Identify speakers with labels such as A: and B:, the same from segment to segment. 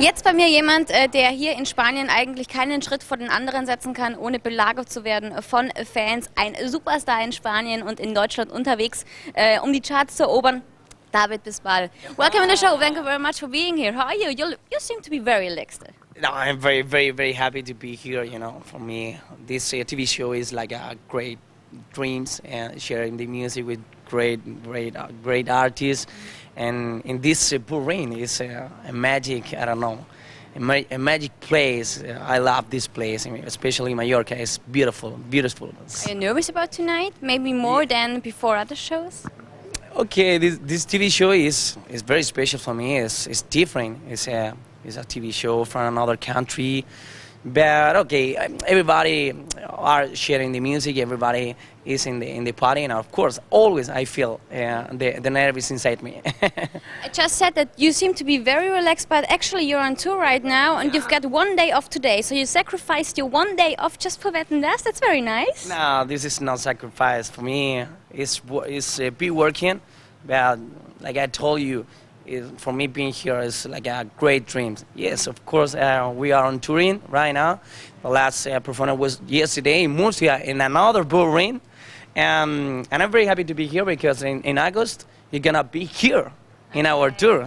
A: Jetzt bei mir jemand, äh, der hier in Spanien eigentlich keinen Schritt vor den anderen setzen kann, ohne belagert zu werden von Fans. Ein Superstar in Spanien und in Deutschland unterwegs, äh, um die Charts zu erobern. David Bisbal. Welcome to the show. Thank you very much for being here. How are you? You, you seem to be very relaxed.
B: No, I'm very, very, very happy to be here. You know, for me, this uh, TV show is like a great dreams and sharing the music with great, great, uh, great artists. And in this uh, rain is uh, a magic. I don't know. A, ma- a magic place. Uh, I love this place, I mean, especially Mallorca. It's beautiful, beautiful.
A: Are you nervous about tonight? Maybe more than before other shows?
B: Okay, this, this TV show is, is very special for me. It's, it's different. It's a, it's a TV show from another country. But okay, everybody are sharing the music. Everybody is in the in the party, and of course, always I feel uh, the the nerves inside me.
A: I just said that you seem to be very relaxed, but actually you're on tour right now, and you've got one day off today. So you sacrificed your one day off just for Wetten dass. That's very nice.
B: no, this is not sacrifice for me. It's it's uh, be working, but like I told you. Is, for me, being here is like a great dream. Yes, of course, uh, we are on touring right now. The last uh, performance was yesterday in Murcia in another bull ring. Um, and I'm very happy to be here because in, in August, you're going to be here in our tour.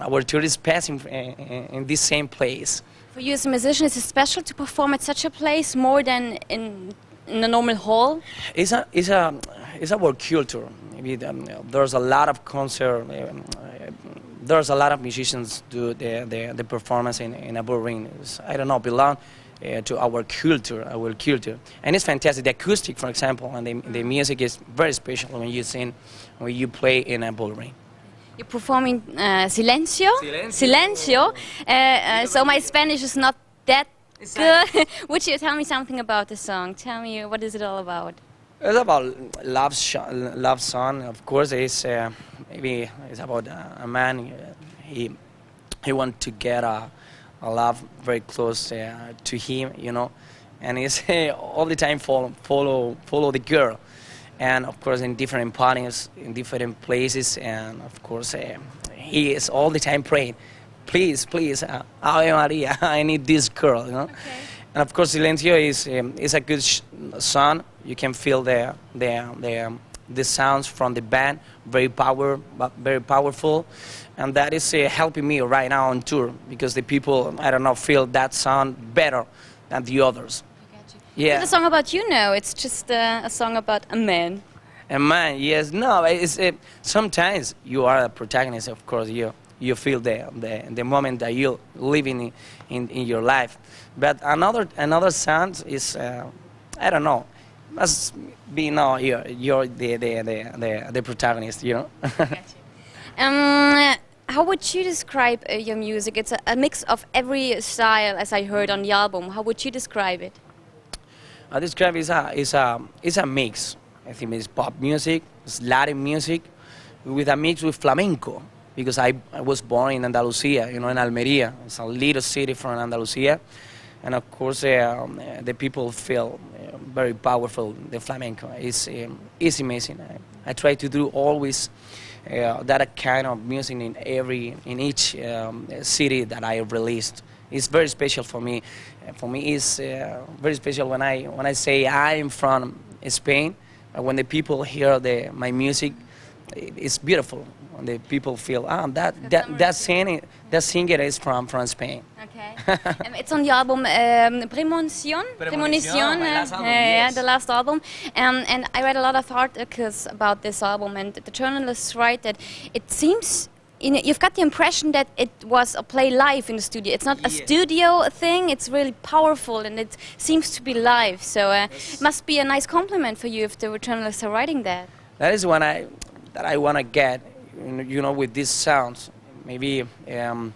B: Our tour is passing uh, in, in this same place.
A: For you as a musician, is it special to perform at such a place more than in in a normal hall?
B: It's a, it's a, it's our culture. Maybe um, there's a lot of concert. Um, uh, there's a lot of musicians do the, the, the performance in, in a bull ring. It's, I don't know, belong uh, to our culture, our culture. And it's fantastic. The acoustic, for example, and the, the music is very special when you sing, when you play in a bull ring.
A: You're performing uh, Silencio.
B: Silencio.
A: Silencio. Uh, uh, so my Spanish is not that good. Would you tell me something about the song? Tell me what is it all about?
B: It's about love, love song. Of course, it's uh, maybe it's about a man. He he want to get a, a love very close uh, to him, you know, and he's all the time follow follow follow the girl, and of course in different parties, in different places, and of course uh, he is all the time praying, please, please, uh, Ave Maria, I need this girl, you know. And of course, Silencio is um, is a good sh- song. You can feel the the the, um, the sounds from the band, very power, very powerful, and that is uh, helping me right now on tour because the people I don't know feel that sound better than the others. Yeah.
A: It's a song about you now. It's just uh, a song about a man.
B: A man, yes, no, it's it, sometimes you are a protagonist. Of course, you you feel the the, the moment that you're living in, in in your life. But another another sound is uh, I don't know. Must be no, you're you're the the the the, the protagonist. You know.
A: Um, how would you describe uh, your music? It's a, a mix of every style, as I heard on the album. How would you describe it?
B: I describe is a is a is a mix. I think it's pop music, it's Latin music, with a mix with flamenco. Because I, I was born in Andalusia, you know, in Almeria. It's a little city from Andalusia, and of course uh, um, uh, the people feel uh, very powerful. The flamenco is um, is amazing. I, I try to do always. Uh, that kind of music in every in each um, city that I released. It's very special for me. Uh, For me, it's uh, very special when I when I say I'm from Spain. When the people hear the my music, it's beautiful. When the people feel ah that that that singer that singer is from from Spain.
A: Okay. um, it's on the album um, Premonición.
B: Premonición, my
A: uh,
B: last album,
A: yeah,
B: yes.
A: the last album. Um, and I read a lot of articles about this album, and the journalists write that it seems. You know, you've got the impression that it was a play live in the studio. It's not a studio thing. It's really powerful, and it seems to be live. So uh, it must be a nice compliment for you if the journalists are writing that.
B: That is when I that I want to get, you know, with these sounds. Maybe um,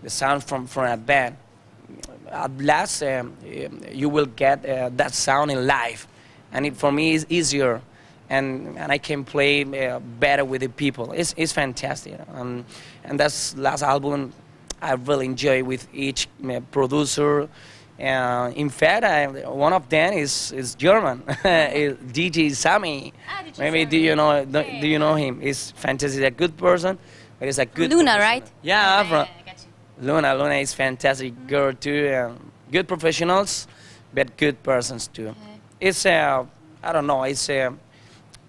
B: the sound from from a band. At last, um, you will get uh, that sound in live, and it for me is easier, and and I can play uh, better with the people. It's it's fantastic, um, and that's last album. I really enjoy with each uh, producer. Uh, in fact, I, one of them is is German, DJ Sammy.
A: Ah, DJ
B: Maybe do you know do,
A: Yeah,
B: do you know him? He's fantastic, a good person, but he's a good
A: Loona,
B: person.
A: right?
B: Yeah,
A: I got you.
B: Loona, Loona is fantastic girl too. Um, good professionals, but good persons too. It's uh, I don't know. It's uh,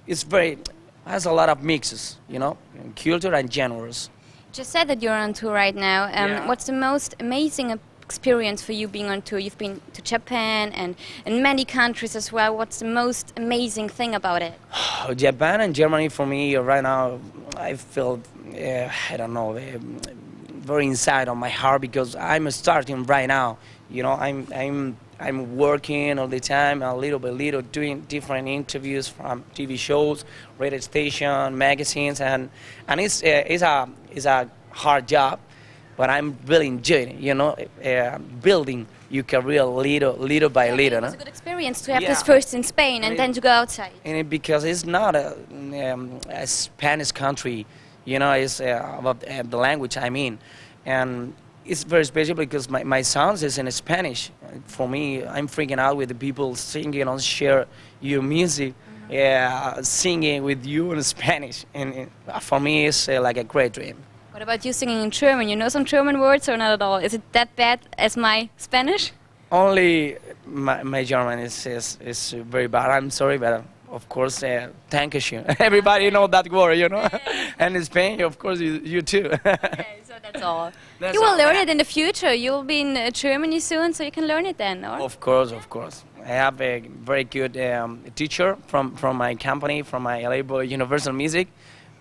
B: it's very has a lot of mixes, you know, culture and genres.
A: Just said that you're on tour right now. Um,
B: Yeah.
A: What's the most amazing experience for you being on tour? You've been to Japan and in many countries as well. What's the most amazing thing about it?
B: Japan and Germany for me right now, I feel uh, I don't know, uh, very inside on my heart because I'm starting right now. You know, I'm I'm I'm working all the time, a little by little, doing different interviews from TV shows, radio station, magazines, and and it's uh, it's a it's a hard job, but I'm really enjoying it. You know, uh, building your career little little by little.
A: It was
B: no?
A: a good experience to have
B: Yeah.
A: this first in Spain and
B: And
A: then
B: it-
A: to go outside.
B: and it, because it's not a, um, a Spanish country, you know, it's uh, about uh, the language I mean, and it's very special because my, my sounds is in Spanish. For me, I'm freaking out with the people singing and share your music, yeah, singing with you in Spanish, and for me, it's uh, like a great dream.
A: What about you singing in German? You know some German words or not at all? Is it that bad as my Spanish?
B: Only my, my German is, is is very bad. I'm sorry, but uh, of course, uh, thank you. Everybody know that word, you know. and in Spain, of course, you, you too.
A: so that's all.
B: That's
A: you will
B: all.
A: learn it in the future. You'll be in uh, Germany soon, so you can learn it then, or?
B: of course, of course. I have a very good um, teacher from, from my company, from my LA Boy Universal Music,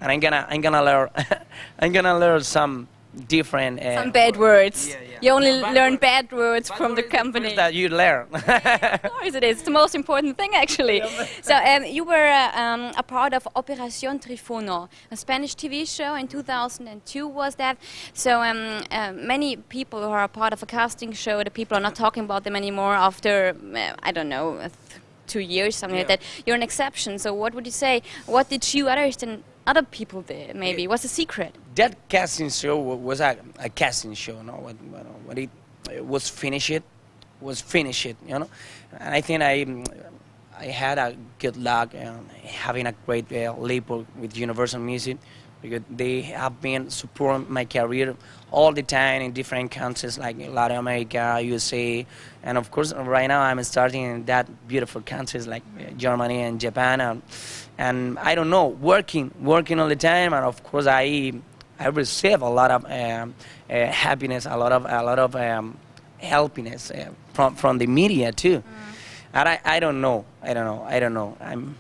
B: and I'm gonna I'm gonna learn I'm gonna learn some different uh,
A: Some bad words.
B: Yeah, yeah.
A: You only
B: Bad
A: learn
B: words.
A: bad words
B: Bad
A: from the
B: word is first
A: company.
B: that you learn.
A: Of course it is. It's the most important thing, actually. so um, you were uh, um, a part of Operación Triunfo, a Spanish TV show in 2002 was that. So um, uh, many people who are a part of a casting show, the people are not talking about them anymore after, uh, I don't know, uh, two years, something like that. You're an exception. So what would you say? What did you others than other people there, maybe?
B: Yeah.
A: What's the secret?
B: that casting show was a, a casting show, no? When, when, it uh, was finished, it was finished, you know. And I think I, I had a good luck um, having a great uh, label with Universal Music because they have been supporting my career all the time in different countries like Latin America, USA, and of course right now I'm starting in that beautiful countries like uh, Germany and Japan, and, and I don't know, working, working all the time, and of course I, I receive a lot of um, uh, happiness, a lot of, a lot of um, helpiness uh, from from the media too. And I, I don't know, I don't know, I don't know. I'm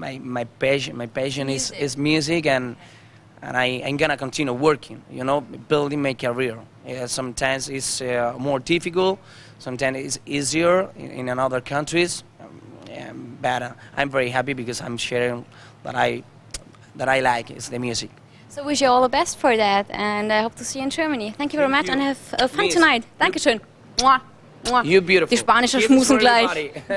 B: my my passion my passion is,
A: Music.
B: is music and and I, I'm gonna continue working, you know, building my career. Yeah, sometimes it's uh, more difficult, sometimes it's easier in, in other countries. Um, but uh, I'm very happy because I'm sharing that I that I like is the music.
A: So wish you all the best for that, and I hope to see you in Germany. Thank you very
B: Thank
A: much, and have uh, fun
B: Please.
A: tonight. Dankeschön. Mua. Mua.
B: You beautiful.
A: Die Spanische schmusen gleich.